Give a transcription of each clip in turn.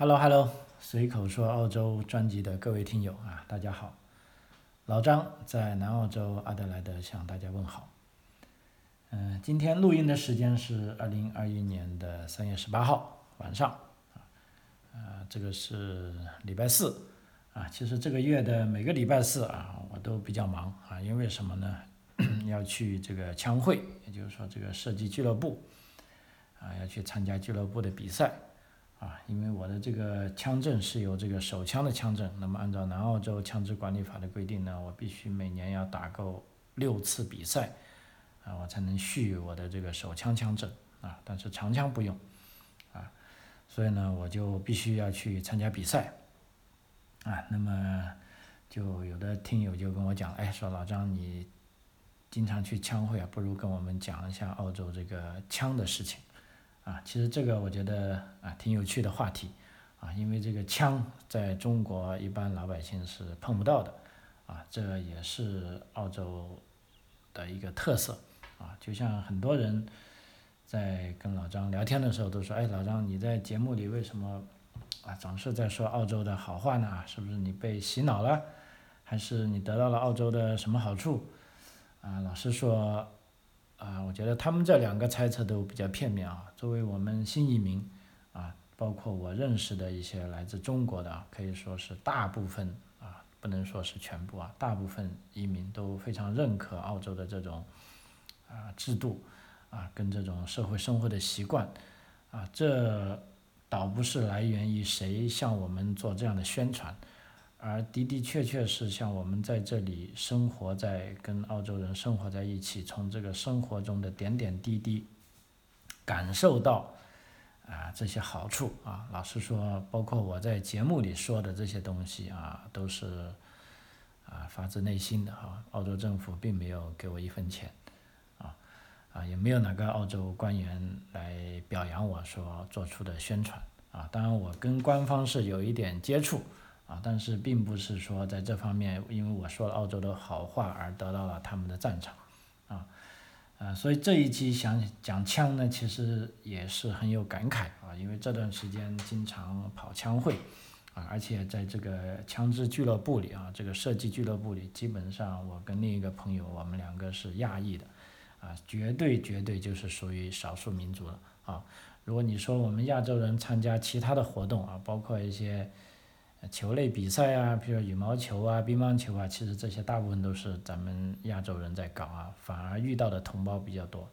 Hello Hello，随口说澳洲专辑的各位听友啊，大家好，老张在南澳洲阿德莱德向大家问好。嗯，今天录音的时间是二零二一年的三月十八号晚上啊，呃，这个是礼拜四啊。其实这个月的每个礼拜四啊，我都比较忙啊，因为什么呢？要去这个枪会，也就是说这个射击俱乐部啊，要去参加俱乐部的比赛。啊，因为我的这个枪证是有这个手枪的枪证，那么按照南澳洲枪支管理法的规定呢，我必须每年要打够六次比赛，啊，我才能续我的这个手枪枪证啊，但是长枪不用，啊，所以呢，我就必须要去参加比赛，啊，那么就有的听友就跟我讲，哎，说老张你经常去枪会啊，不如跟我们讲一下澳洲这个枪的事情。啊，其实这个我觉得啊挺有趣的话题，啊，因为这个枪在中国一般老百姓是碰不到的，啊，这也是澳洲的一个特色，啊，就像很多人在跟老张聊天的时候都说，哎，老张你在节目里为什么啊总是在说澳洲的好话呢？是不是你被洗脑了，还是你得到了澳洲的什么好处？啊，老实说。啊，我觉得他们这两个猜测都比较片面啊。作为我们新移民，啊，包括我认识的一些来自中国的，可以说是大部分啊，不能说是全部啊，大部分移民都非常认可澳洲的这种啊制度啊，跟这种社会生活的习惯啊，这倒不是来源于谁向我们做这样的宣传。而的的确确是像我们在这里生活在跟澳洲人生活在一起，从这个生活中的点点滴滴感受到啊这些好处啊。老实说，包括我在节目里说的这些东西啊，都是啊发自内心的啊。澳洲政府并没有给我一分钱啊啊，也没有哪个澳洲官员来表扬我说做出的宣传啊。当然，我跟官方是有一点接触。啊，但是并不是说在这方面，因为我说了澳洲的好话而得到了他们的赞赏，啊，呃，所以这一期想讲枪呢，其实也是很有感慨啊，因为这段时间经常跑枪会，啊，而且在这个枪支俱乐部里啊，这个射击俱乐部里，基本上我跟另一个朋友，我们两个是亚裔的，啊，绝对绝对就是属于少数民族了啊。如果你说我们亚洲人参加其他的活动啊，包括一些。球类比赛啊，比如羽毛球啊、乒乓球啊，其实这些大部分都是咱们亚洲人在搞啊，反而遇到的同胞比较多，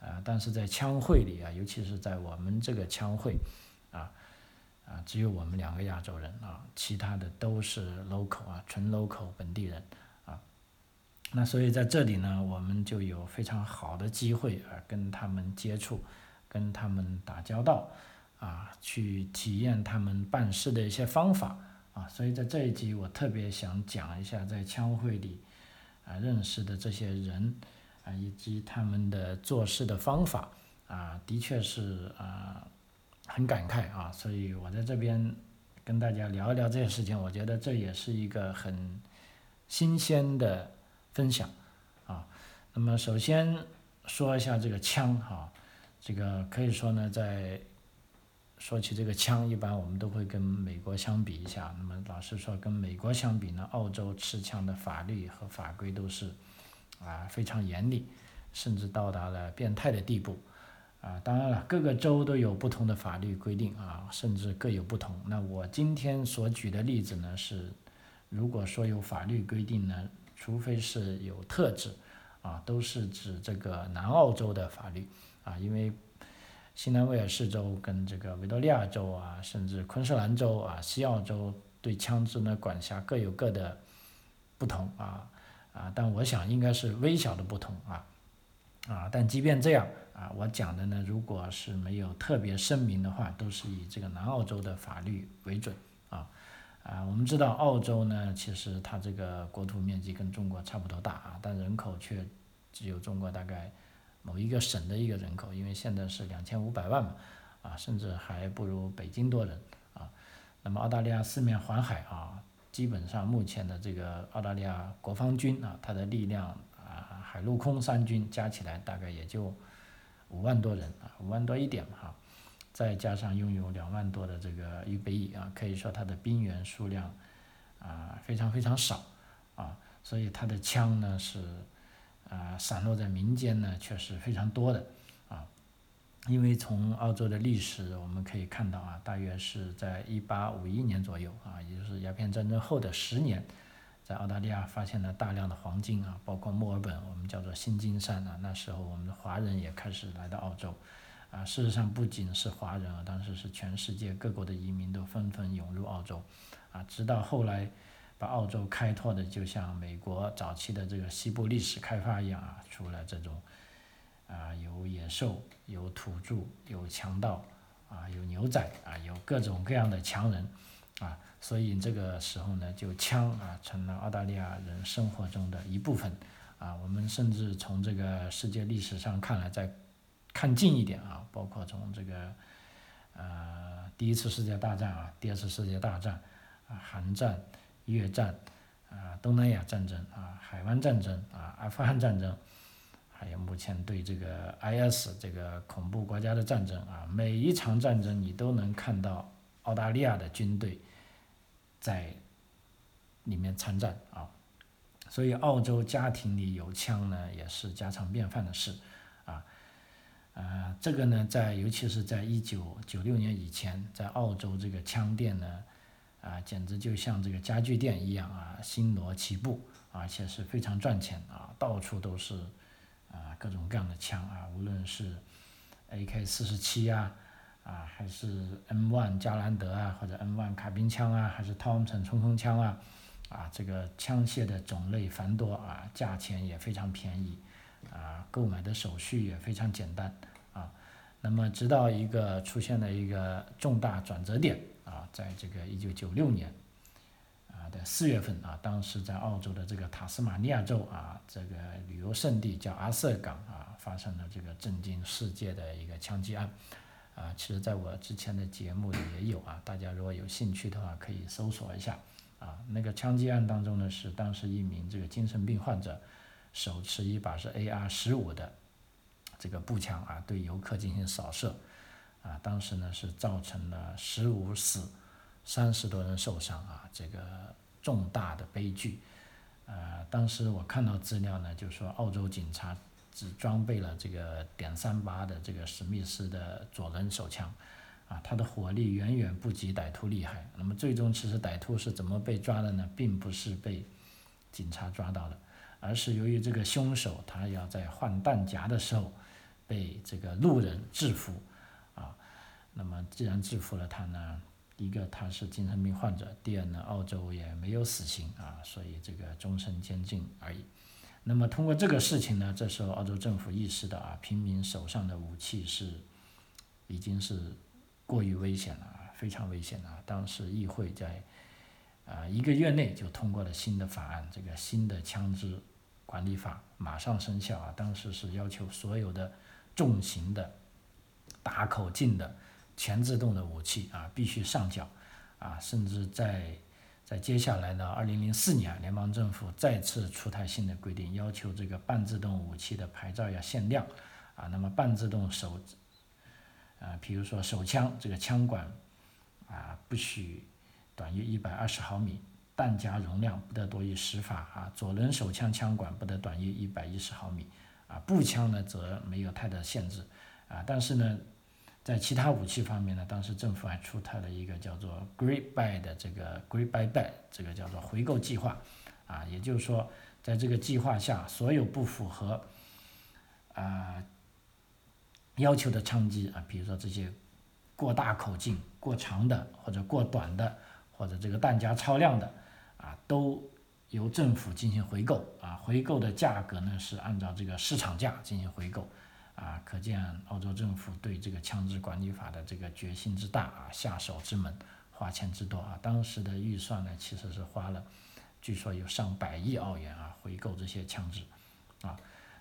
啊，但是在枪会里啊，尤其是在我们这个枪会，啊，啊，只有我们两个亚洲人啊，其他的都是 local 啊，纯 local 本地人啊，那所以在这里呢，我们就有非常好的机会啊，跟他们接触，跟他们打交道。啊，去体验他们办事的一些方法啊，所以在这一集我特别想讲一下在枪会里啊认识的这些人啊，以及他们的做事的方法啊，的确是啊很感慨啊，所以我在这边跟大家聊一聊这些事情，我觉得这也是一个很新鲜的分享啊。那么首先说一下这个枪哈，这个可以说呢在。说起这个枪，一般我们都会跟美国相比一下。那么老实说，跟美国相比呢，澳洲持枪的法律和法规都是啊非常严厉，甚至到达了变态的地步。啊，当然了，各个州都有不同的法律规定啊，甚至各有不同。那我今天所举的例子呢，是如果说有法律规定呢，除非是有特指，啊，都是指这个南澳洲的法律啊，因为。新南威尔士州跟这个维多利亚州啊，甚至昆士兰州啊、西澳州对枪支呢管辖各有各的不同啊啊，但我想应该是微小的不同啊啊，但即便这样啊，我讲的呢，如果是没有特别声明的话，都是以这个南澳洲的法律为准啊啊，我们知道澳洲呢，其实它这个国土面积跟中国差不多大啊，但人口却只有中国大概。某一个省的一个人口，因为现在是两千五百万嘛，啊，甚至还不如北京多人啊。那么澳大利亚四面环海啊，基本上目前的这个澳大利亚国防军啊，它的力量啊，海陆空三军加起来大概也就五万多人啊，五万多一点哈。再加上拥有两万多的这个预备役啊，可以说它的兵员数量啊非常非常少啊，所以它的枪呢是啊散落在民间呢却是非常多的啊，因为从澳洲的历史我们可以看到啊，大约是在一八五一年左右啊，也就是鸦片战争后的十年，在澳大利亚发现了大量的黄金啊，包括墨尔本我们叫做新金山啊，那时候我们的华人也开始来到澳洲。啊，事实上不仅是华人啊，当时是全世界各国的移民都纷纷涌入澳洲，啊，直到后来澳洲开拓的就像美国早期的这个西部历史开发一样啊，除了这种啊有野兽、有土著、有强盗啊、有牛仔啊、有各种各样的强人啊，所以这个时候呢，就枪啊成了澳大利亚人生活中的一部分啊，我们甚至从这个世界历史上看来，再看近一点啊，包括从这个，呃，第一次世界大战啊，第二次世界大战，啊，韩战、越战，啊，东南亚战争啊，海湾战争啊，阿富汗战争，还有目前对这个 IS 这个恐怖国家的战争啊，每一场战争你都能看到澳大利亚的军队在里面参战啊，所以澳洲家庭里有枪呢，也是家常便饭的事。啊，这个呢，在尤其是在一九九六年以前，在澳洲这个枪店呢，啊，简直就像这个家具店一样啊，星罗棋布，而且是非常赚钱啊，到处都是啊各种各样的枪啊，无论是 AK 四十七啊，啊还是 M1 加兰德啊，或者 M1 卡宾枪啊，还是 Tomson 冲锋枪啊，啊这个枪械的种类繁多啊，价钱也非常便宜。啊，购买的手续也非常简单啊。那么，直到一个出现了一个重大转折点啊，在这个一九九六年啊的四月份啊，当时在澳洲的这个塔斯马尼亚州啊，这个旅游胜地叫阿瑟港啊，发生了这个震惊世界的一个枪击案啊。其实，在我之前的节目里也有啊，大家如果有兴趣的话，可以搜索一下啊。那个枪击案当中呢，是当时一名这个精神病患者。手持一把是 AR 十五的这个步枪啊，对游客进行扫射，啊，当时呢是造成了十五死，三十多人受伤啊，这个重大的悲剧。呃，当时我看到资料呢，就说澳洲警察只装备了这个点三八的这个史密斯的左轮手枪，啊，它的火力远远不及歹徒厉害。那么最终其实歹徒是怎么被抓的呢？并不是被警察抓到的。而是由于这个凶手他要在换弹夹的时候被这个路人制服，那么既然制服了他呢，一个他是精神病患者，第二呢，澳洲也没有死刑啊，所以这个终身监禁而已。那么通过这个事情呢，这时候澳洲政府意识到啊，平民手上的武器是已经是过于危险了啊，非常危险了。当时议会在啊一个月内就通过了新的法案，这个新的枪支。管理法马上生效啊！当时是要求所有的重型的、大口径的全自动的武器啊，必须上缴啊！甚至在在接下来的二零零四年，联邦政府再次出台新的规定，要求这个半自动武器的牌照要限量啊。那么半自动手啊，比如说手枪，这个枪管啊，不许短于一百二十毫米。弹夹容量不得多于十发啊，左轮手枪枪管不得短于一百一十毫米啊，步枪呢则没有太大限制啊，但是呢，在其他武器方面呢，当时政府还出台了一个叫做 “Great Buy” 的这个 “Great Buy Buy” 这个叫做回购计划啊，也就是说，在这个计划下，所有不符合啊要求的枪击啊，比如说这些过大口径、过长的或者过短的，或者这个弹夹超量的。啊，都由政府进行回购啊，回购的价格呢是按照这个市场价进行回购，啊，可见澳洲政府对这个枪支管理法的这个决心之大啊，下手之猛，花钱之多啊，当时的预算呢其实是花了，据说有上百亿澳元啊，回购这些枪支，啊，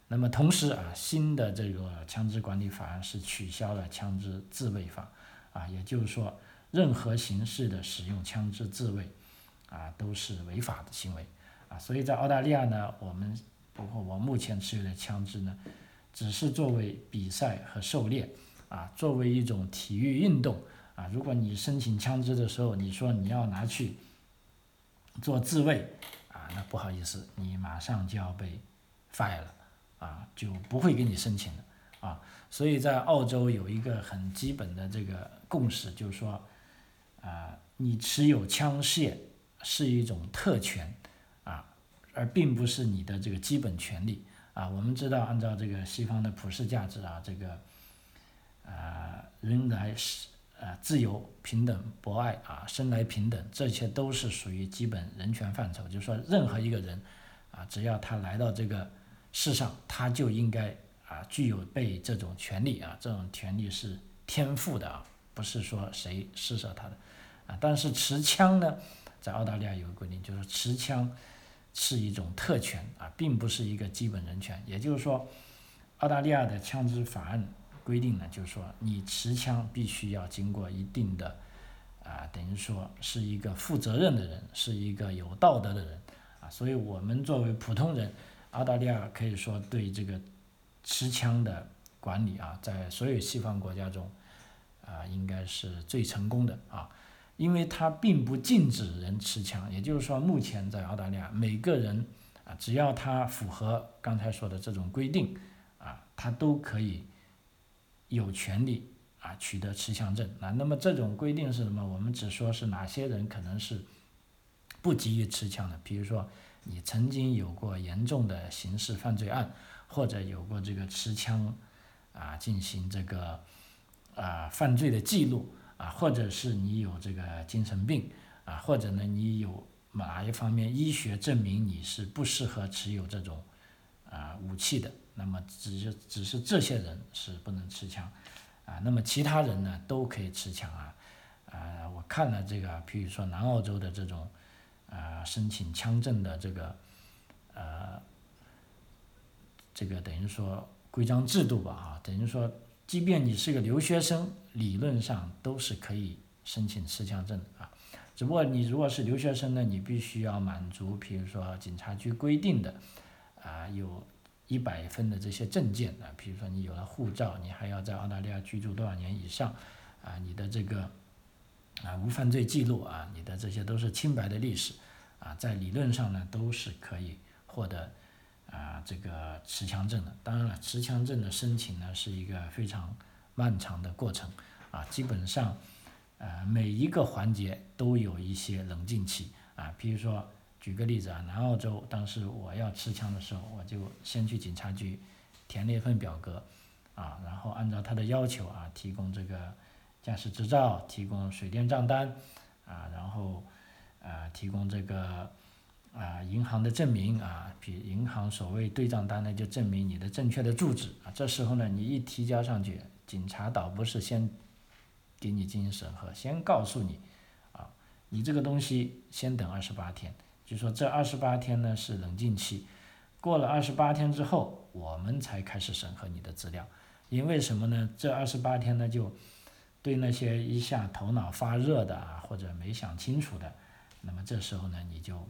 那么同时啊，新的这个枪支管理法案是取消了枪支自卫法，啊，也就是说，任何形式的使用枪支自卫。啊，都是违法的行为，啊，所以在澳大利亚呢，我们包括我目前持有的枪支呢，只是作为比赛和狩猎，啊，作为一种体育运动啊，如果你申请枪支的时候，你说你要拿去做自卫啊，那不好意思，你马上就要被 fire 了啊，就不会给你申请了啊。所以在澳洲有一个很基本的这个共识，就是说啊，你持有枪械是一种特权啊，而并不是你的这个基本权利。啊，我们知道，按照这个西方的普世价值啊，这个，啊，人来是啊自由、平等、博爱啊，生来平等，这些都是属于基本人权范畴。就是说，任何一个人啊，只要他来到这个世上，他就应该啊具有被这种权利啊，这种权利是天赋的啊，不是说谁施舍他的啊。但是持枪呢，在澳大利亚有个规定，就是持枪。是一种特权啊，并不是一个基本人权。也就是说，澳大利亚的枪支法案规定呢，就是说你持枪必须要经过一定的啊，等于说是一个负责任的人，是一个有道德的人啊。所以我们作为普通人，澳大利亚可以说对这个持枪的管理啊，在所有西方国家中啊，应该是最成功的啊。因为它并不禁止人持枪，也就是说，目前在澳大利亚，每个人啊，只要他符合刚才说的这种规定，啊，他都可以有权利啊取得持枪证。那那么这种规定是什么？我们只说是哪些人可能是不给予持枪的，比如说你曾经有过严重的刑事犯罪案，或者有过这个持枪啊进行这个啊犯罪的记录。啊，或者是你有这个精神病，啊，或者呢你有哪一方面医学证明你是不适合持有这种啊武器的，那么只是只是这些人是不能持枪，啊，那么其他人呢都可以持枪啊，啊，我看了这个，比如说南澳洲的这种啊申请枪证的这个呃这个等于说规章制度吧，啊，等于说。即便你是个留学生，理论上都是可以申请持枪证的啊。只不过你如果是留学生呢，你必须要满足，比如说警察局规定的啊，有一百分的这些证件啊，比如说你有了护照，你还要在澳大利亚居住多少年以上啊，你的这个啊无犯罪记录啊，你的这些都是清白的历史啊，在理论上呢都是可以获得。啊，这个持枪证的，当然了，持枪证的申请呢是一个非常漫长的过程，啊，基本上，呃，每一个环节都有一些冷静期，啊，比如说，举个例子啊，南澳洲当时我要持枪的时候，我就先去警察局填了一份表格，啊，然后按照他的要求啊，提供这个驾驶执照，提供水电账单，啊，然后，呃，提供这个。啊，银行的证明啊，比银行所谓对账单呢，就证明你的正确的住址啊。这时候呢，你一提交上去，警察倒不是先给你进行审核，先告诉你啊，你这个东西先等二十八天，就说这二十八天呢是冷静期，过了二十八天之后，我们才开始审核你的资料。因为什么呢？这二十八天呢，就对那些一下头脑发热的啊，或者没想清楚的，那么这时候呢，你就。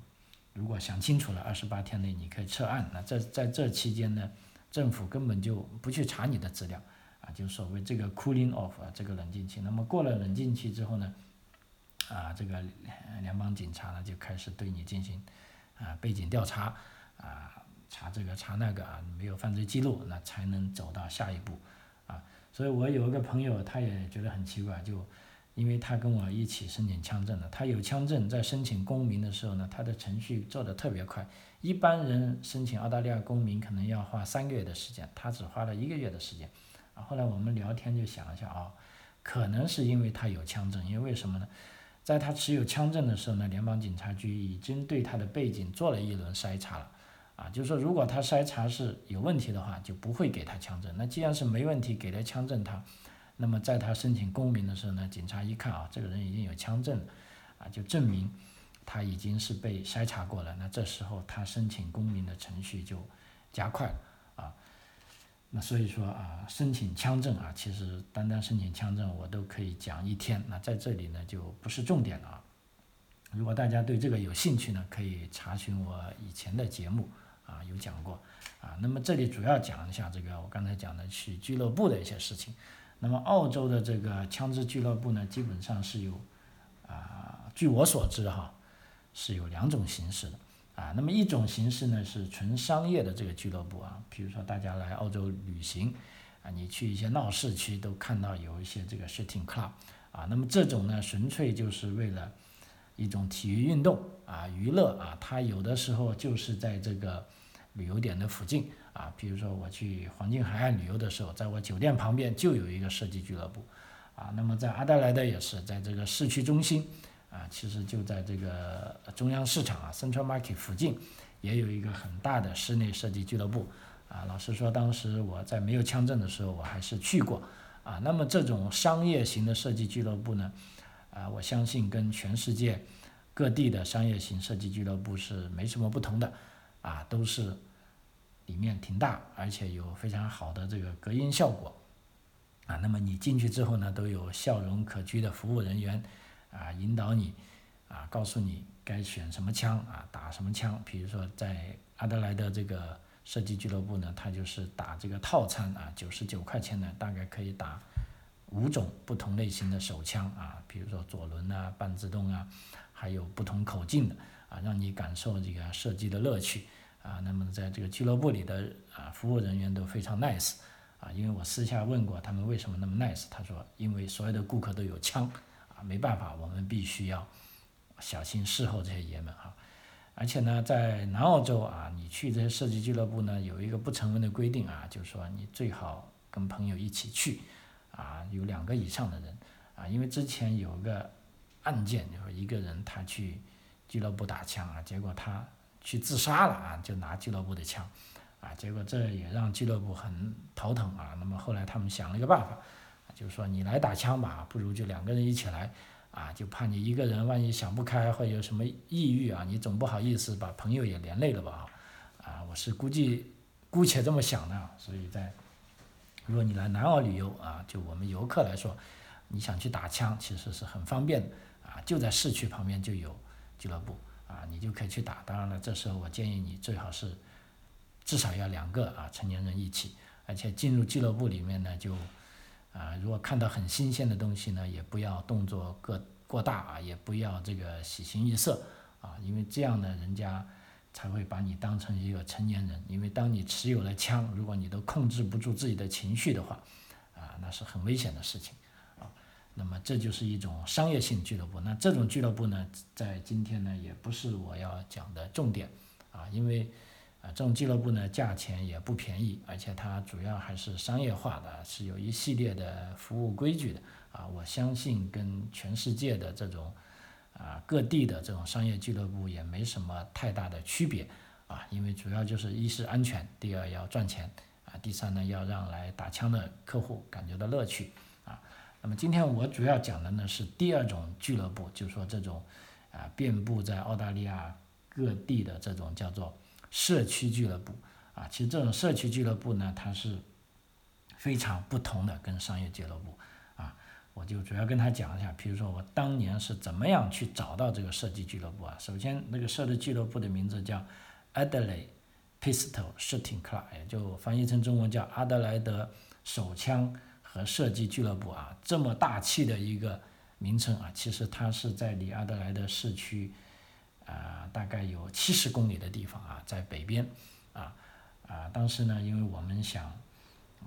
如果想清楚了，二十八天内你可以撤案。那在在这期间呢，政府根本就不去查你的资料，啊，就所谓这个 cooling off 啊，这个冷静期。那么过了冷静期之后呢，啊，这个联邦警察呢就开始对你进行啊背景调查，啊，查这个查那个啊，没有犯罪记录，那才能走到下一步，啊，所以我有一个朋友，他也觉得很奇怪，就。因为他跟我一起申请枪证的，他有枪证，在申请公民的时候呢，他的程序做得特别快。一般人申请澳大利亚公民可能要花三个月的时间，他只花了一个月的时间。啊，后来我们聊天就想了下啊，可能是因为他有枪证，因为为什么呢？在他持有枪证的时候呢，联邦警察局已经对他的背景做了一轮筛查了。啊，就是说如果他筛查是有问题的话，就不会给他枪证。那既然是没问题，给了枪证他。那么在他申请公民的时候呢，警察一看啊，这个人已经有枪证，啊，就证明他已经是被筛查过了。那这时候他申请公民的程序就加快了啊。那所以说啊，申请枪证啊，其实单单申请枪证我都可以讲一天。那在这里呢就不是重点了啊。如果大家对这个有兴趣呢，可以查询我以前的节目啊，有讲过啊。那么这里主要讲一下这个我刚才讲的去俱乐部的一些事情。那么澳洲的这个枪支俱乐部呢，基本上是有啊，据我所知哈，是有两种形式的啊。那么一种形式呢是纯商业的这个俱乐部啊，比如说大家来澳洲旅行啊，你去一些闹市区都看到有一些这个 shooting club 啊。那么这种呢，纯粹就是为了一种体育运动啊，娱乐啊，它有的时候就是在这个旅游点的附近。啊，比如说我去黄金海岸旅游的时候，在我酒店旁边就有一个射击俱乐部，啊，那么在阿德莱德也是在这个市区中心，啊，其实就在这个中央市场啊，Central Market 附近，也有一个很大的室内射击俱乐部，啊，老实说，当时我在没有枪证的时候，我还是去过，啊，那么这种商业型的射击俱乐部呢，啊，我相信跟全世界各地的商业型射击俱乐部是没什么不同的，啊，都是。里面挺大，而且有非常好的这个隔音效果，啊，那么你进去之后呢，都有笑容可掬的服务人员，啊，引导你，啊，告诉你该选什么枪，啊，打什么枪。比如说在阿德莱的这个射击俱乐部呢，它就是打这个套餐，啊，九十九块钱呢，大概可以打五种不同类型的手枪，啊，比如说左轮啊、半自动啊，还有不同口径的，啊，让你感受这个射击的乐趣。啊，那么在这个俱乐部里的啊服务人员都非常 nice，啊，因为我私下问过他们为什么那么 nice，他说因为所有的顾客都有枪，啊，没办法，我们必须要小心侍候这些爷们啊，而且呢，在南澳洲啊，你去这些射击俱乐部呢，有一个不成文的规定啊，就是说你最好跟朋友一起去，啊，有两个以上的人，啊，因为之前有个案件，就是一个人他去俱乐部打枪啊，结果他。去自杀了啊！就拿俱乐部的枪，啊，结果这也让俱乐部很头疼啊。那么后来他们想了一个办法，就是说你来打枪吧，不如就两个人一起来，啊，就怕你一个人万一想不开或有什么抑郁啊，你总不好意思把朋友也连累了吧？啊，我是估计姑且这么想的。所以在如果你来南澳旅游啊，就我们游客来说，你想去打枪其实是很方便的啊，就在市区旁边就有俱乐部。啊，你就可以去打。当然了，这时候我建议你最好是至少要两个啊成年人一起，而且进入俱乐部里面呢，就啊，如果看到很新鲜的东西呢，也不要动作过过大啊，也不要这个喜形于色啊，因为这样呢，人家才会把你当成一个成年人。因为当你持有了枪，如果你都控制不住自己的情绪的话，啊，那是很危险的事情。那么这就是一种商业性俱乐部。那这种俱乐部呢，在今天呢，也不是我要讲的重点啊，因为啊，这种俱乐部呢，价钱也不便宜，而且它主要还是商业化的，是有一系列的服务规矩的啊。我相信跟全世界的这种啊各地的这种商业俱乐部也没什么太大的区别啊，因为主要就是一是安全，第二要赚钱啊，第三呢要让来打枪的客户感觉到乐趣。那么今天我主要讲的呢是第二种俱乐部，就是说这种啊遍布在澳大利亚各地的这种叫做社区俱乐部啊。其实这种社区俱乐部呢，它是非常不同的，跟商业俱乐部啊。我就主要跟他讲一下，比如说我当年是怎么样去找到这个射击俱乐部啊。首先，那个射击俱乐部的名字叫 Adelaide Pistol Shooting Club，也就翻译成中文叫阿德莱德手枪。和射击俱乐部啊，这么大气的一个名称啊，其实它是在离阿德莱德市区啊，大概有七十公里的地方啊，在北边啊啊，当时呢，因为我们想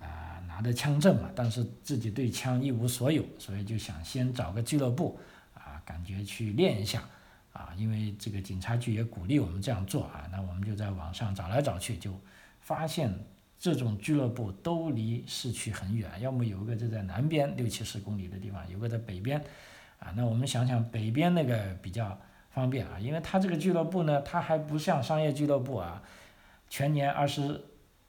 啊拿着枪证嘛，但是自己对枪一无所有，所以就想先找个俱乐部啊，感觉去练一下啊，因为这个警察局也鼓励我们这样做啊，那我们就在网上找来找去，就发现。这种俱乐部都离市区很远，要么有一个就在南边六七十公里的地方，有个在北边，啊，那我们想想北边那个比较方便啊，因为它这个俱乐部呢，它还不像商业俱乐部啊，全年二十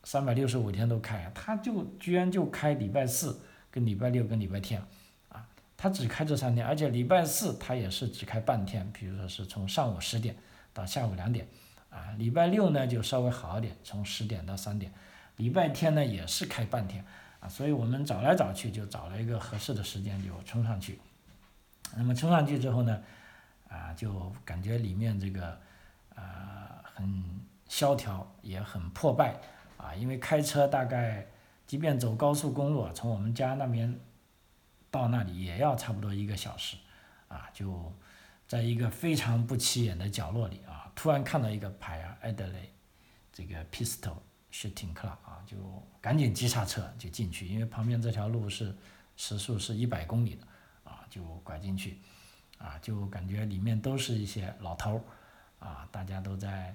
三百六十五天都开，它就居然就开礼拜四跟礼拜六跟礼拜天，啊，它只开这三天，而且礼拜四它也是只开半天，比如说是从上午十点到下午两点，啊，礼拜六呢就稍微好一点，从十点到三点。礼拜天呢也是开半天啊，所以我们找来找去就找了一个合适的时间就冲上去。那么冲上去之后呢，啊，就感觉里面这个啊很萧条，也很破败啊，因为开车大概即便走高速公路，从我们家那边到那里也要差不多一个小时，啊，就在一个非常不起眼的角落里啊，突然看到一个牌啊，Adelaide 这个 Pistol Shooting Club 啊，就赶紧急刹车就进去，因为旁边这条路是时速是一百公里的啊，就拐进去，啊，就感觉里面都是一些老头啊，大家都在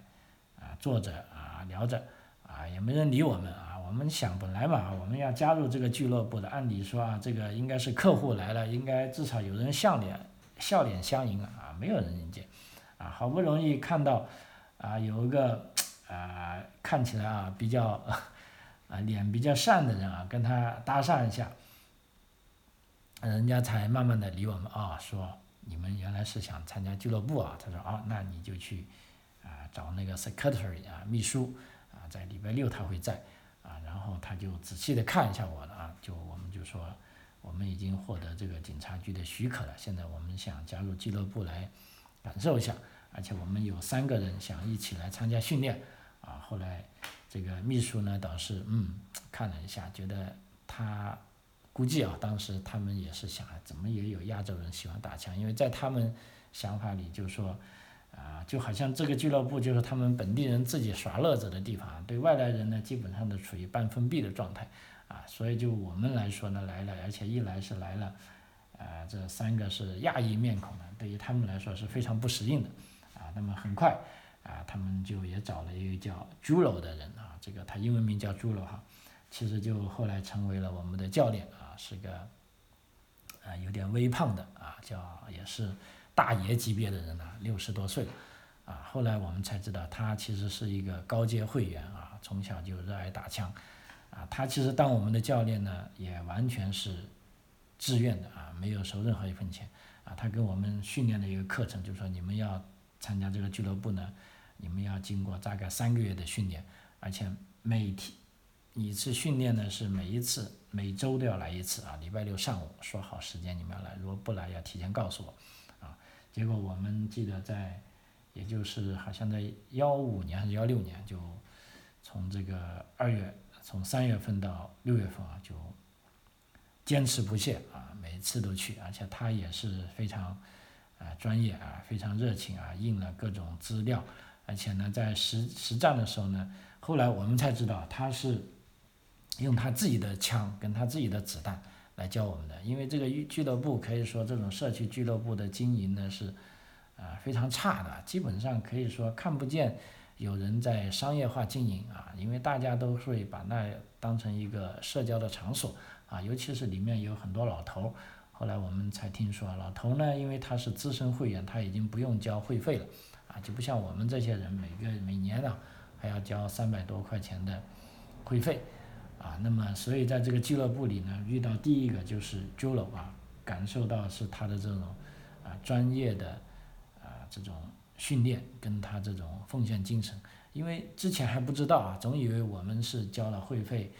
啊坐着啊聊着啊，也没人理我们啊。我们想本来嘛，我们要加入这个俱乐部的，按理说啊，这个应该是客户来了，应该至少有人笑脸笑脸相迎，啊，没有人迎接，啊，好不容易看到啊有一个啊看起来啊比较啊 脸比较善的人啊，跟他搭讪一下，人家才慢慢的理我们啊，说你们原来是想参加俱乐部啊，他说啊，那你就去啊找那个 secretary 啊秘书啊，在礼拜六他会在。啊，然后他就仔细的看一下我了啊，就我们就说，我们已经获得这个警察局的许可了，现在我们想加入俱乐部来感受一下，而且我们有三个人想一起来参加训练，啊，后来这个秘书呢倒是嗯看了一下，觉得他估计啊，当时他们也是想，怎么也有亚洲人喜欢打枪，因为在他们想法里就是说。啊，就好像这个俱乐部就是他们本地人自己耍乐子的地方，对外来人呢，基本上都处于半封闭的状态，啊，所以就我们来说呢，来了，而且一来是来了，啊，这三个是亚裔面孔呢，对于他们来说是非常不适应的，啊，那么很快，啊，他们就也找了一个叫朱楼的人啊，这个他英文名叫朱楼哈，其实就后来成为了我们的教练啊，是个，啊，有点微胖的啊，叫也是。大爷级别的人呢，六十多岁，啊，后来我们才知道他其实是一个高阶会员啊，从小就热爱打枪，啊，他其实当我们的教练呢，也完全是自愿的啊，没有收任何一分钱，啊，他跟我们训练的一个课程就是说，你们要参加这个俱乐部呢，你们要经过大概三个月的训练，而且每天一次训练呢是每一次每周都要来一次啊，礼拜六上午说好时间你们要来，如果不来要提前告诉我。啊结果我们记得在，也就是好像在幺五年还是幺六年，就从这个二月，从三月份到六月份啊，就坚持不懈啊，每次都去，而且他也是非常啊专业啊，非常热情啊，印了各种资料，而且呢，在实实战的时候呢，后来我们才知道他是用他自己的枪跟他自己的子弹。来教我们的，因为这个俱乐部可以说这种社区俱乐部的经营呢是，啊非常差的，基本上可以说看不见有人在商业化经营啊，因为大家都会把那当成一个社交的场所啊，尤其是里面有很多老头，后来我们才听说老头呢，因为他是资深会员，他已经不用交会费了啊，就不像我们这些人每个每年呢还要交三百多块钱的会费。啊，那么所以在这个俱乐部里呢，遇到第一个就是 Julo 啊，感受到是他的这种啊专业的啊这种训练跟他这种奉献精神，因为之前还不知道啊，总以为我们是交了会费，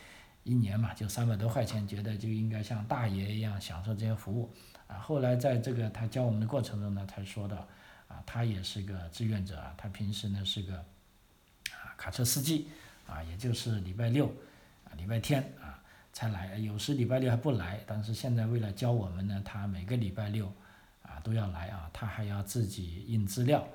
一年嘛就三百多块钱，觉得就应该像大爷一样享受这些服务啊。后来在这个他教我们的过程中呢，才说到他也是个志愿者啊，他平时呢是个啊卡车司机啊，也就是礼拜六。礼拜天啊才来，有时礼拜六还不来。但是现在为了教我们呢，他每个礼拜六啊都要来啊。他还要自己印资料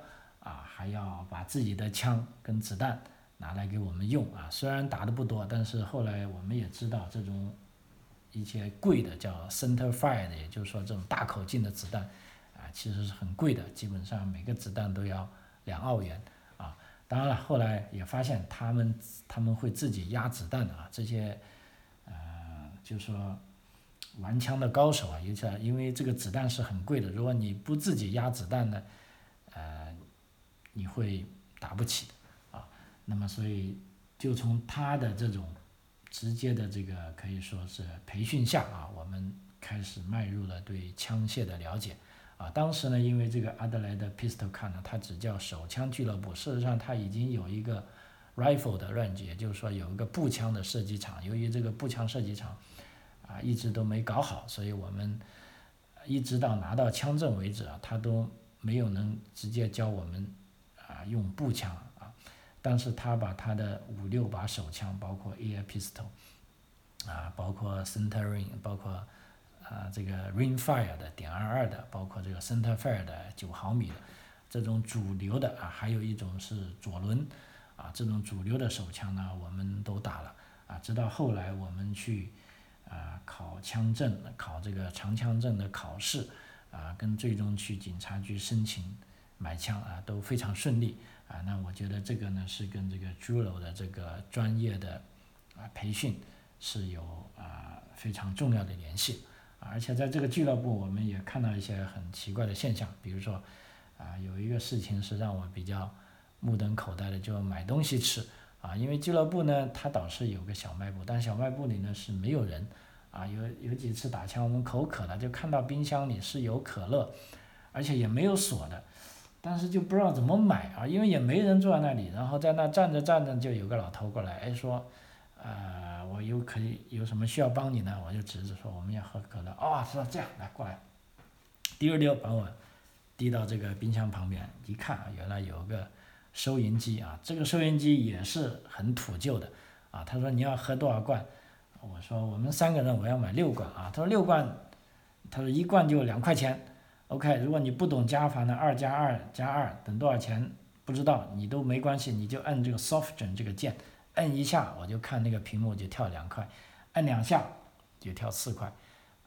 啊，还要把自己的枪跟子弹拿来给我们用啊。虽然打的不多，但是后来我们也知道，这种一些贵的叫 center fire 的，也就是说这种大口径的子弹，其实是很贵的，基本上每个子弹都要两澳元啊。当然了，后来也发现他们他们会自己压子弹的啊，这些，呃，就说玩枪的高手啊，尤其因为这个子弹是很贵的，如果你不自己压子弹呢，呃，你会打不起啊。那么所以就从他的这种直接的这个可以说是培训下啊，我们开始迈入了对枪械的了解。啊，当时呢，因为这个阿德莱的 Pistol c 呢，它只叫手枪俱乐部，事实上它已经有一个 rifle 的乱局也就是说有一个步枪的射击场。由于这个步枪射击场啊一直都没搞好，所以我们一直到拿到枪证为止啊，他都没有能直接教我们啊用步枪啊。但是他把他的五六把手枪，包括 air pistol 啊，包括 centering，包括啊这个 Rainfire 的点二二的，包括这个 Centerfire 的九毫米的，这种主流的啊，还有一种是左轮，啊这种主流的手枪呢，我们都打了，啊直到后来我们去啊考枪证，考这个长枪证的考试，啊跟最终去警察局申请买枪啊都非常顺利，啊那我觉得这个呢是跟这个 Julo 的这个专业的啊培训是有啊非常重要的联系。而且在这个俱乐部，我们也看到一些很奇怪的现象，比如说，啊，有一个事情是让我比较目瞪口呆的，就买东西吃，啊，因为俱乐部呢，它倒是有个小卖部，但小卖部里呢是没有人，啊，有有几次打枪，我们口渴了，就看到冰箱里是有可乐，而且也没有锁的，但是就不知道怎么买啊，因为也没人坐在那里，然后在那站着站着，就有个老头过来，哎说。呃，我有可以有什么需要帮你呢？我就指着说我们要喝可乐。哦，是这样，来过来，滴溜溜把我递到这个冰箱旁边，一看啊，原来有个收银机啊，这个收银机也是很土旧的啊。他说你要喝多少罐？我说我们三个人我要买六罐啊。他说六罐，他说一罐就两块钱。OK，如果你不懂加法呢，二加二加二等多少钱不知道你都没关系，你就按这个 soften 这个键。摁一下我就看那个屏幕就跳两块，摁两下就跳四块，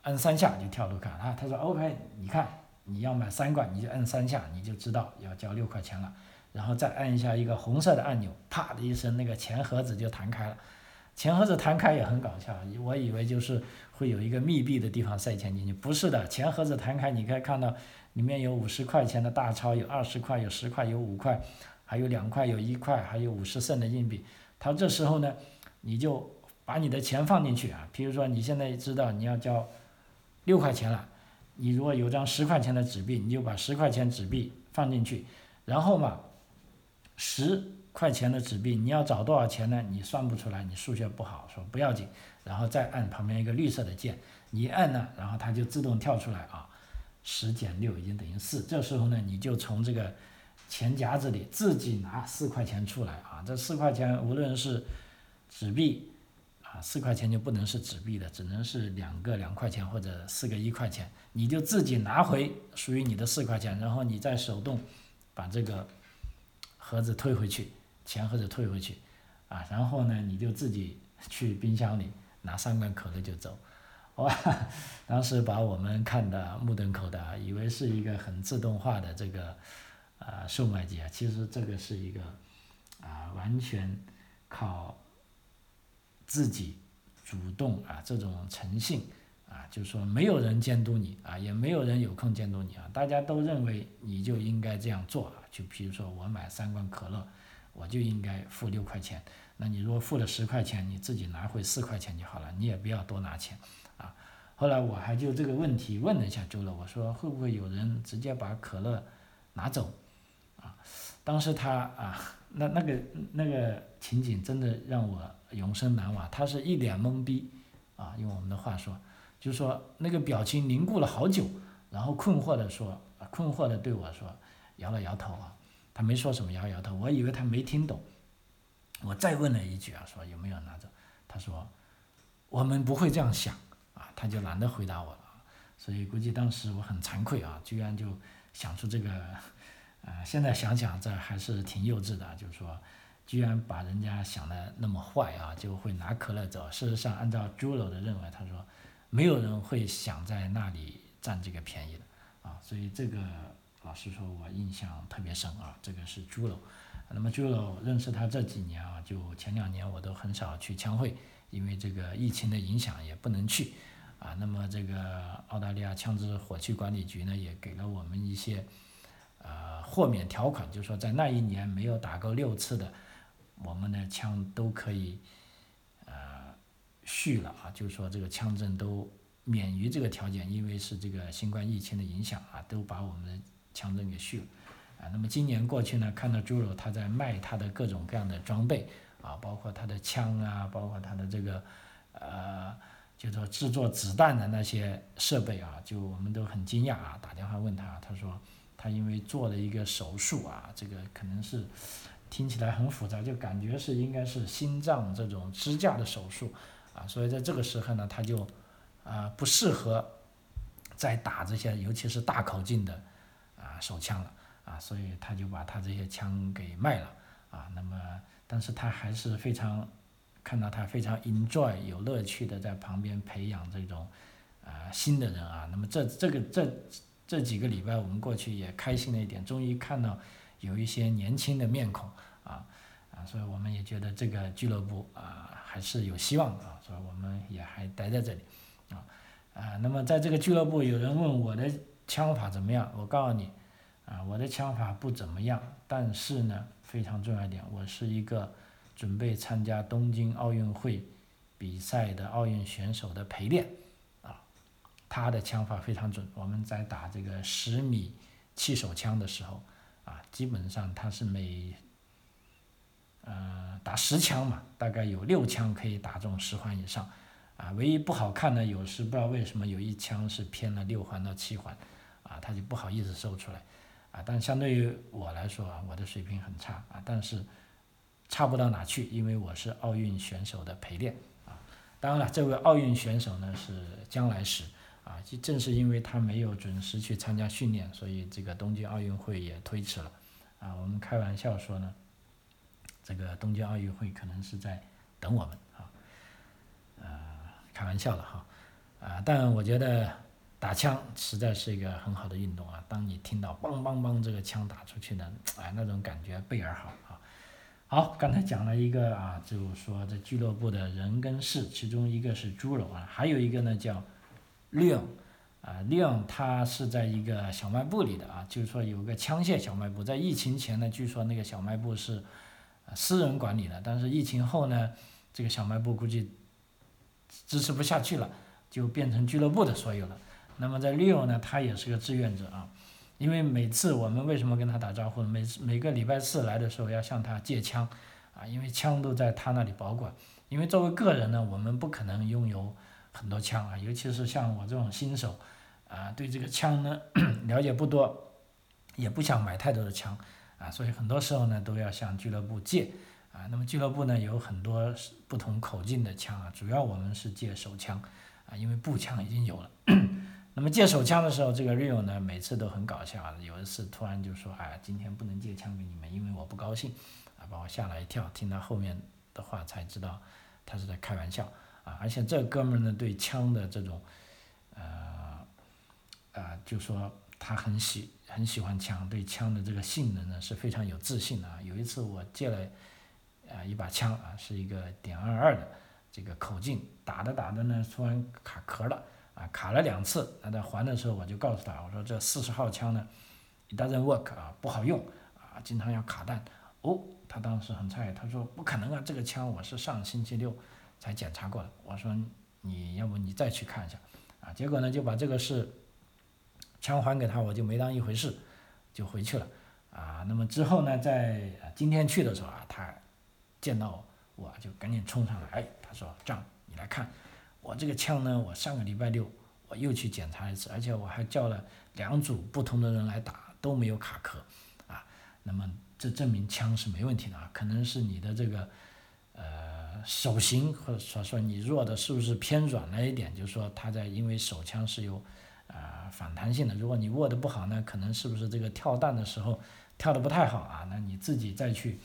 摁三下就跳六块啊。他说 OK，你看你要买三罐，你就摁三下，你就知道要交六块钱了。然后再按一下一个红色的按钮，啪的一声，那个钱盒子就弹开了。钱盒子弹开也很搞笑，我以为就是会有一个密闭的地方塞钱进去，不是的，钱盒子弹开，你可以看到里面有五十块钱的大钞，有二十块，有十块，有五块，还有两块，有一块，还有五十剩的硬币。他这时候呢，你就把你的钱放进去啊，比如说你现在知道你要交六块钱了，你如果有张十块钱的纸币，你就把十块钱纸币放进去，然后嘛，十块钱的纸币你要找多少钱呢？你算不出来，你数学不好，说不要紧，然后再按旁边一个绿色的键，你按呢，然后它就自动跳出来啊，十减六已经等于四，这时候呢，你就从这个。钱夹子里自己拿四块钱出来啊！这四块钱无论是纸币啊，四块钱就不能是纸币的，只能是两个两块钱或者四个一块钱，你就自己拿回属于你的四块钱，然后你再手动把这个盒子退回去，钱盒子退回去啊，然后呢你就自己去冰箱里拿三罐可乐就走，哇！当时把我们看的目瞪口呆，以为是一个很自动化的这个。啊，售卖机啊，其实这个是一个啊，完全靠自己主动啊，这种诚信啊，就是说没有人监督你啊，也没有人有空监督你啊，大家都认为你就应该这样做啊。就比如说我买三罐可乐，我就应该付六块钱，那你如果付了十块钱，你自己拿回四块钱就好了，你也不要多拿钱啊。后来我还就这个问题问了一下周乐，我说会不会有人直接把可乐拿走？当时他啊，那那个那个情景真的让我永生难忘。他是一脸懵逼，啊，用我们的话说，就说那个表情凝固了好久，然后困惑的说，困惑的对我说，摇了摇头啊，他没说什么，摇摇头。我以为他没听懂，我再问了一句啊，说有没有拿走？他说，我们不会这样想啊，他就懒得回答我了。所以估计当时我很惭愧啊，居然就想出这个。啊，现在想想这还是挺幼稚的，就是说，居然把人家想的那么坏啊，就会拿可乐走。事实上，按照朱楼的认为，他说，没有人会想在那里占这个便宜的啊。所以这个老实说，我印象特别深啊。这个是朱楼。那么朱楼认识他这几年啊，就前两年我都很少去枪会，因为这个疫情的影响也不能去啊。那么这个澳大利亚枪支火器管理局呢，也给了我们一些。豁免条款就是说，在那一年没有打够六次的，我们的枪都可以呃续了啊，就是说这个枪证都免于这个条件，因为是这个新冠疫情的影响啊，都把我们的枪证给续了啊。那么今年过去呢，看到猪肉他在卖他的各种各样的装备啊，包括他的枪啊，包括他的这个呃，就说制作子弹的那些设备啊，就我们都很惊讶啊，打电话问他，他说。他因为做了一个手术啊，这个可能是听起来很复杂，就感觉是应该是心脏这种支架的手术啊，所以在这个时候呢，他就啊不适合再打这些，尤其是大口径的啊手枪了啊，所以他就把他这些枪给卖了啊。那么，但是他还是非常看到他非常 enjoy 有乐趣的在旁边培养这种啊新的人啊。那么这这个这这几个礼拜我们过去也开心了一点，终于看到有一些年轻的面孔啊啊，所以我们也觉得这个俱乐部啊还是有希望的啊，所以我们也还待在这里。啊啊，那么在这个俱乐部，有人问我的枪法怎么样？我告诉你，啊，我的枪法不怎么样，但是呢，非常重要一点，我是一个准备参加东京奥运会比赛的奥运选手的陪练，他的枪法非常准。我们在打这个十米气手枪的时候，啊，基本上他是每，呃，打十枪嘛，大概有六枪可以打中十环以上。啊，唯一不好看的，有时不知道为什么有一枪是偏了六环到七环，啊，他就不好意思收出来，啊，但相对于我来说啊，我的水平很差啊，但是差不到哪去，因为我是奥运选手的陪练啊。当然了，这位奥运选手呢是将来时啊，就正是因为他没有准时去参加训练，所以这个东京奥运会也推迟了啊。我们开玩笑说呢，这个东京奥运会可能是在等我们。开玩笑的哈，啊，但我觉得打枪实在是一个很好的运动啊。当你听到梆梆梆这个枪打出去呢，哎，那种感觉倍儿好啊。好，刚才讲了一个啊，就说这俱乐部的人跟事，其中一个是猪肉啊，还有一个呢叫 Leo，啊，Leo，他是在一个小卖部里的啊，就是说有个枪械小卖部，在疫情前呢，据说那个小卖部是私人管理的，但是疫情后呢，这个小卖部估计。支持不下去了，就变成俱乐部的所有了。那么在 Leo 呢，他也是个志愿者啊，因为每次我们为什么跟他打招呼？每次每个礼拜四来的时候要向他借枪，啊，因为枪都在他那里保管。因为作为个人呢，我们不可能拥有很多枪啊，尤其是像我这种新手，啊，对这个枪呢 了解不多，也不想买太多的枪，啊，所以很多时候呢都要向俱乐部借。啊，那么俱乐部呢有很多不同口径的枪啊，主要我们是借手枪，啊，因为步枪已经有了。那么借手枪的时候，这个 Rio 呢每次都很搞笑啊，有一次突然就说，哎，今天不能借枪给你们，因为我不高兴，啊，把我吓了一跳。听到后面的话才知道他是在开玩笑而且这哥们呢对枪的这种，呃，啊，就说他很喜很喜欢枪，对枪的这个性能呢是非常有自信的啊。有一次我借了。啊，一把枪啊，是一个点二二的这个口径，打着打着呢，突然卡壳了，啊，卡了两次。那在还的时候，我就告诉他，我说这四十号枪呢，it doesn't work 啊，不好用啊，经常要卡弹。哦，他当时很诧异，他说不可能啊，这个枪我是上星期六才检查过的。我说你要不你再去看一下，啊，结果呢就把这个事枪还给他，我就没当一回事，就回去了。啊，那么之后呢，在今天去的时候啊，他。见到我就赶紧冲上来，他说：“张，你来看，我这个枪呢，我上个礼拜六我又去检查一次，而且我还叫了两组不同的人来打，都没有卡壳，啊，那么这证明枪是没问题的啊，可能是你的这个呃手型或者说说你弱的是不是偏软了一点，就是说它在因为手枪是有啊反弹性的，如果你握的不好呢，可能是不是这个跳弹的时候跳的不太好啊，那你自己再去。”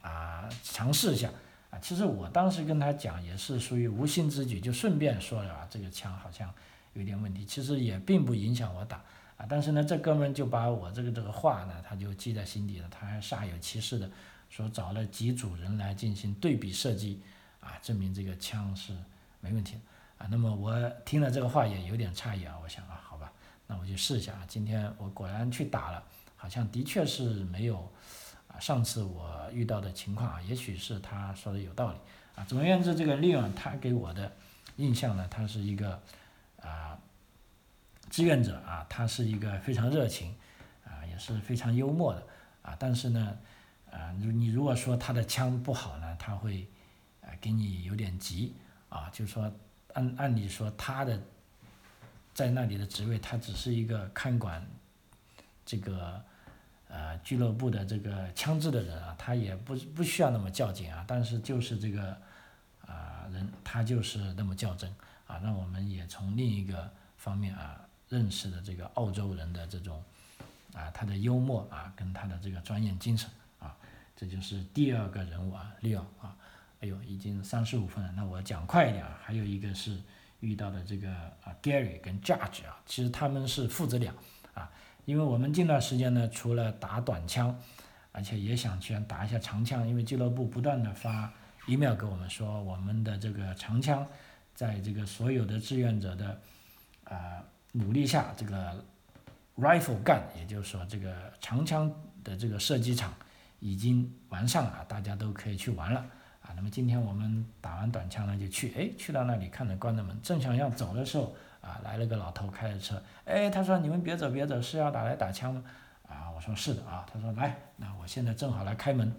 啊，尝试一下啊！其实我当时跟他讲也是属于无心之举，就顺便说了啊，这个枪好像有点问题，其实也并不影响我打啊。但是呢，这哥们就把我这个这个话呢，他就记在心底了，他还煞有其事的说找了几组人来进行对比设计啊，证明这个枪是没问题的啊。那么我听了这个话也有点诧异啊，我想啊，好吧，那我就试一下啊。今天我果然去打了，好像的确是没有。啊，上次我遇到的情况啊，也许是他说的有道理啊。总而言之，这个利润他给我的印象呢，他是一个啊志愿者啊，他是一个非常热情啊，也是非常幽默的啊。但是呢，啊，你你如果说他的枪不好呢，他会啊给你有点急啊，就是说按按理说他的在那里的职位，他只是一个看管这个。呃，俱乐部的这个枪支的人啊，他也不不需要那么较劲啊，但是就是这个啊人，他就是那么较真啊，那我们也从另一个方面啊认识的这个澳洲人的这种啊，他的幽默啊，跟他的这个专业精神，这就是第二个人物啊，Leo 啊，哎呦，已经三十五分了，那我讲快一点啊，还有一个是遇到的这个啊 Gary 跟 Judge 啊，其实他们是父子俩啊，因为我们近段时间呢，除了打短枪，而且也想去打一下长枪，因为俱乐部不断的发 email 给我们说，我们的这个长枪在这个所有的志愿者的啊。努力下，这个 rifle gun，也就是说这个长枪的这个射击场已经完善了，大家都可以去玩了啊。那么今天我们打完短枪呢，就去，哎，去到那里看着关着门，正想要走的时候啊，来了个老头开着车，哎，他说你们别走别走，是要打来打枪吗？啊，我说是的啊，他说来，那我现在正好来开门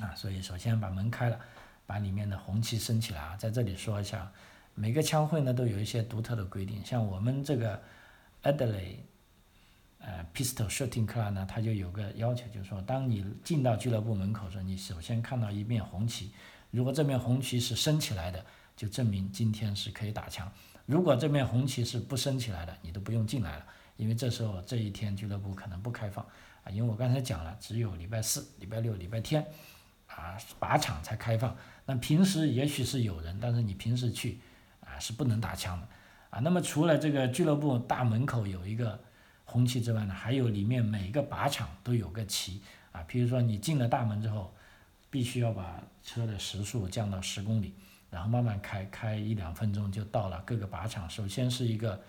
啊，所以首先把门开了，把里面的红旗升起来啊，在这里说一下。每个枪会呢都有一些独特的规定，像我们这个 Adelaide，呃，Pistol Shooting Club 呢，它就有个要求，就是说，当你进到俱乐部门口的时候，你首先看到一面红旗，如果这面红旗是升起来的，就证明今天是可以打枪；如果这面红旗是不升起来的，你都不用进来了，因为这时候这一天俱乐部可能不开放。啊，因为我刚才讲了，只有礼拜四、礼拜六、礼拜天啊靶场才开放，那平时也许是有人，但是你平时去。啊是不能打枪的，啊，那么除了这个俱乐部大门口有一个红旗之外呢，还有里面每个靶场都有个旗，啊，比如说你进了大门之后，必须要把车的时速降到十公里，然后慢慢开，开一两分钟就到了各个靶场。首先是一个，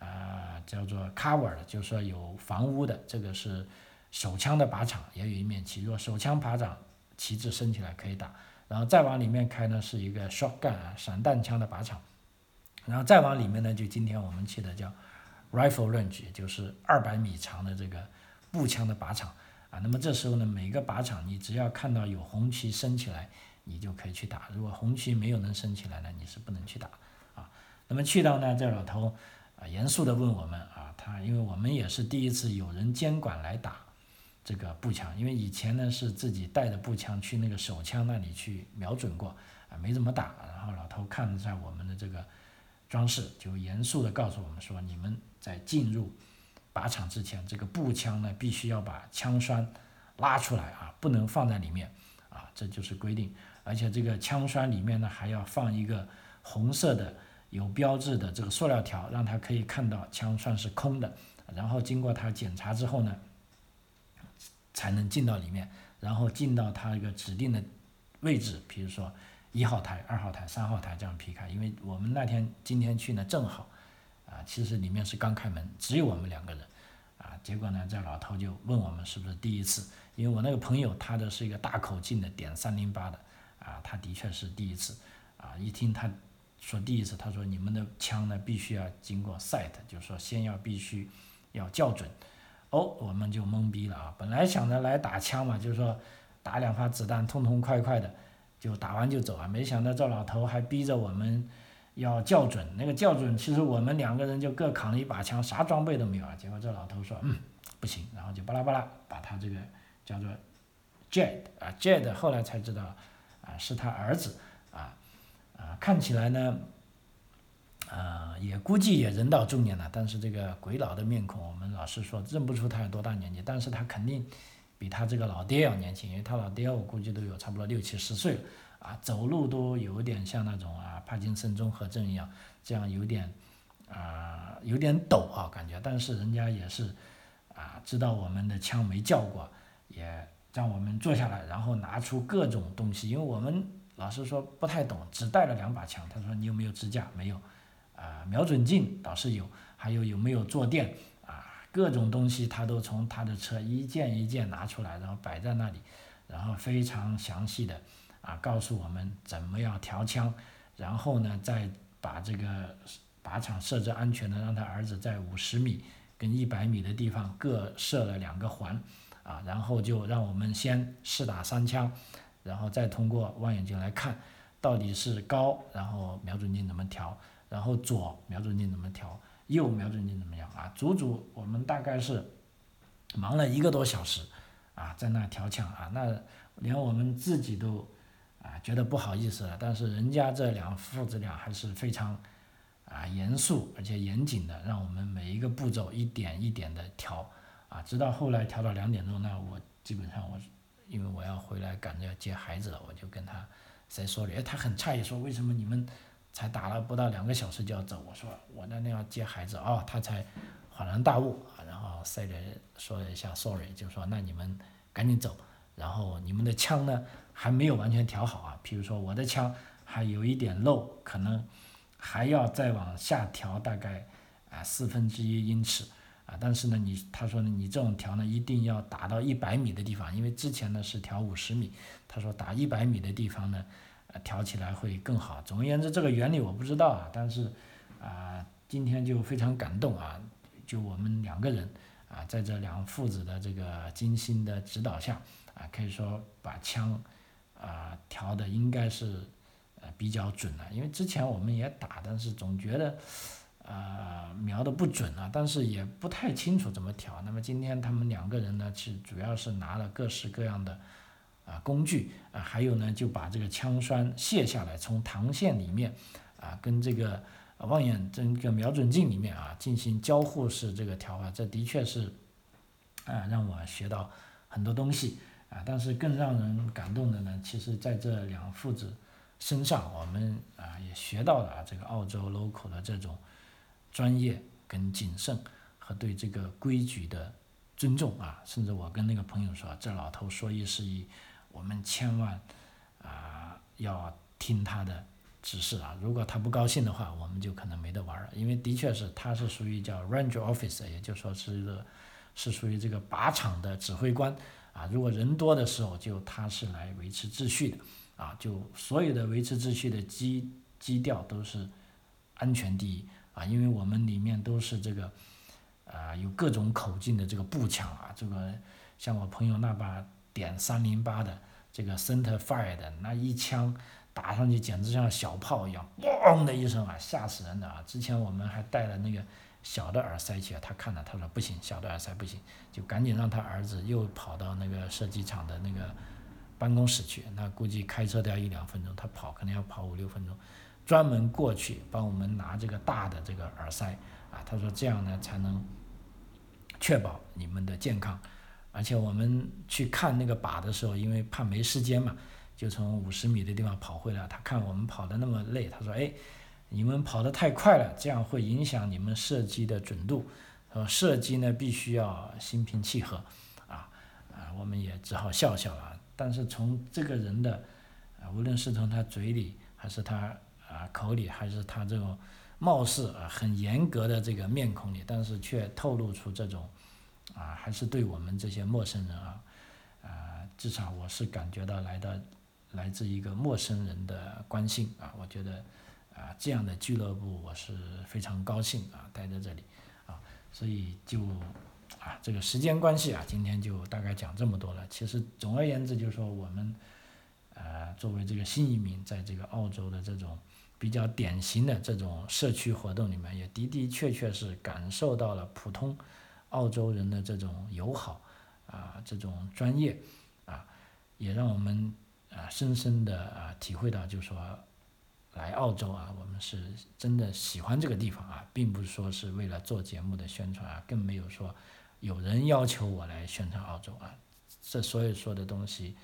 啊，叫做 cover 的，就是说有房屋的，这个是手枪的靶场，也有一面旗，如果手枪靶场旗帜升起来可以打，然后再往里面开呢是一个 shotgun 啊，散弹枪的靶场。然后再往里面呢，就今天我们去的叫 rifle range，就是二百米长的这个步枪的靶场啊。那么这时候呢，每个靶场你只要看到有红旗升起来，你就可以去打；如果红旗没有能升起来呢，你是不能去打啊。那么去到呢，这老头啊严肃地问我们啊，他因为我们也是第一次有人监管来打这个步枪，因为以前呢是自己带着步枪去那个手枪那里去瞄准过啊，没怎么打。然后老头看了一下我们的这个。装饰就严肃地告诉我们说：“你们在进入靶场之前，这个步枪呢，必须要把枪栓拉出来啊，不能放在里面啊，这就是规定。而且这个枪栓里面呢，还要放一个红色的有标志的这个塑料条，让他可以看到枪栓是空的。然后经过他检查之后呢，才能进到里面，然后进到他一个指定的位置，比如说。”一号台、二号台、三号台这样劈开，因为我们那天今天去呢正好，啊，其实里面是刚开门，只有我们两个人，啊，结果呢这老头就问我们是不是第一次，因为我那个朋友他的是一个大口径的点三零八的，啊，他的确是第一次，啊，一听他说第一次，他说你们的枪呢必须要经过 sight，就是说先要必须要校准，哦，我们就懵逼了啊，本来想着来打枪嘛，就是说打两发子弹痛痛快快的。就打完就走啊！没想到这老头还逼着我们要校准，那个校准其实我们两个人就各扛了一把枪，啥装备都没有啊。结果这老头说，嗯，不行，然后就巴拉巴拉把他这个叫做 Jed 啊，Jed 后来才知道啊是他儿子啊啊，看起来呢啊也估计也人到中年了，但是这个鬼佬的面孔，我们老师说认不出他有多大年纪，但是他肯定。比他这个老爹要年轻，因为他老爹我估计都有差不多六七十岁了，啊，走路都有点像那种啊帕金森综合症一样，这样有点啊有点抖啊感觉，但是人家也是啊知道我们的枪没叫过，也让我们坐下来，然后拿出各种东西，因为我们老师说不太懂，只带了两把枪，他说你有没有支架？没有，啊瞄准镜倒是有，还有有没有坐垫？啊各种东西他都从他的车一件一件拿出来，然后摆在那里，然后非常详细的啊告诉我们怎么样调枪，然后呢再把这个靶场设置安全的，让他儿子在五十米跟一百米的地方各设了两个环，啊，然后就让我们先试打三枪，然后再通过望远镜来看到底是高，然后瞄准镜怎么调，然后左瞄准镜怎么调。右瞄准镜怎么样啊？足足我们大概是忙了一个多小时啊，在那调枪啊，那连我们自己都啊觉得不好意思了。但是人家这两父子俩还是非常啊严肃而且严谨的，让我们每一个步骤一点一点的调啊，直到后来调到两点钟，那我基本上我因为我要回来赶着要接孩子了，我就跟他 say sorry，哎，他很诧异说为什么你们才打了不到两个小时就要走？我说我那那要接孩子哦，他才恍然大悟啊，然后 say 说了一下 sorry，就说那你们赶紧走，然后你们的枪呢还没有完全调好啊，譬如说我的枪还有一点漏，可能。还要再往下调大概啊四分之一英尺啊，但是呢，你他说呢，你这种调呢一定要打到一百米的地方，因为之前呢是调五十米，他说打一百米的地方呢，呃调起来会更好。总而言之，这个原理我不知道啊，但是啊今天就非常感动啊，就我们两个人啊在这两父子的这个精心的指导下啊，可以说把枪啊调的应该是。呃，比较准了，因为之前我们也打，但是总觉得，呃，瞄的不准啊，但是也不太清楚怎么调。那么今天他们两个人呢，其实主要是拿了各式各样的啊工具啊，还有呢就把这个枪栓卸下来，从膛线里面啊跟这个望远这个瞄准镜里面啊进行交互式这个调啊，这的确是啊让我学到很多东西啊。但是更让人感动的呢，其实在这两父子。身上，我们啊也学到了啊这个澳洲 local 的这种专业跟谨慎和对这个规矩的尊重啊，甚至我跟那个朋友说，这老头说一是一，我们千万啊要听他的指示啊，如果他不高兴的话，我们就可能没得玩了，因为的确是他是属于叫 ranger officer，也就说是一个是属于这个靶场的指挥官啊，如果人多的时候，就他是来维持秩序的。啊，就所有的维持秩序的基基调都是安全第一啊，因为我们里面都是这个，啊，有各种口径的这个步枪啊，这个像我朋友那把点三零八的这个 center fire 的那一枪打上去，简直像小炮一样，嘣的一声啊，吓死人的啊！之前我们还带了那个小的耳塞去，他看了，他说不行，小的耳塞不行，就赶紧让他儿子又跑到那个射击场的那个。办公室去，那估计开车都要一两分钟，他跑可能要跑五六分钟，专门过去帮我们拿这个大的这个耳塞啊。他说这样呢才能确保你们的健康，而且我们去看那个靶的时候，因为怕没时间嘛，就从五十米的地方跑回来。他看我们跑的那么累，他说：“哎，你们跑得太快了，这样会影响你们射击的准度。呃，射击呢必须要心平气和啊啊，我们也只好笑笑了。”但是从这个人的，啊，无论是从他嘴里，还是他啊口里，还是他这种貌似啊很严格的这个面孔里，但是却透露出这种，啊，还是对我们这些陌生人啊，啊，至少我是感觉到来的来自一个陌生人的关心啊，我觉得啊这样的俱乐部我是非常高兴啊待在这里啊，所以就。啊，这个时间关系啊，今天就大概讲这么多了。其实总而言之，就是说我们，呃，作为这个新移民，在这个澳洲的这种比较典型的这种社区活动里面，也的的确确是感受到了普通澳洲人的这种友好啊，这种专业啊，也让我们啊深深的啊体会到，就是说来澳洲啊，我们是真的喜欢这个地方啊，并不是说是为了做节目的宣传啊，更没有说。有人要求我来宣传澳洲啊，这所有说的东西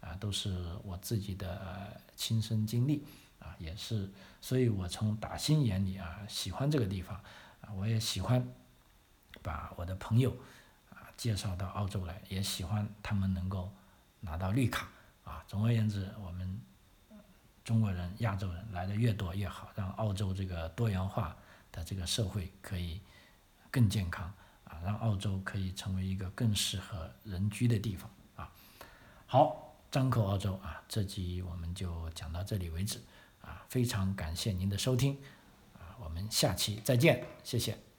啊，都是我自己的亲身经历啊，也是，所以我从打心眼里啊喜欢这个地方啊，我也喜欢把我的朋友啊介绍到澳洲来，也喜欢他们能够拿到绿卡啊。总而言之，我们中国人、亚洲人来的越多越好，让澳洲这个多元化的这个社会可以更健康啊。让澳洲可以成为一个更适合人居的地方啊！好，张口澳洲啊，这集我们就讲到这里为止啊！非常感谢您的收听啊，我们下期再见，谢谢。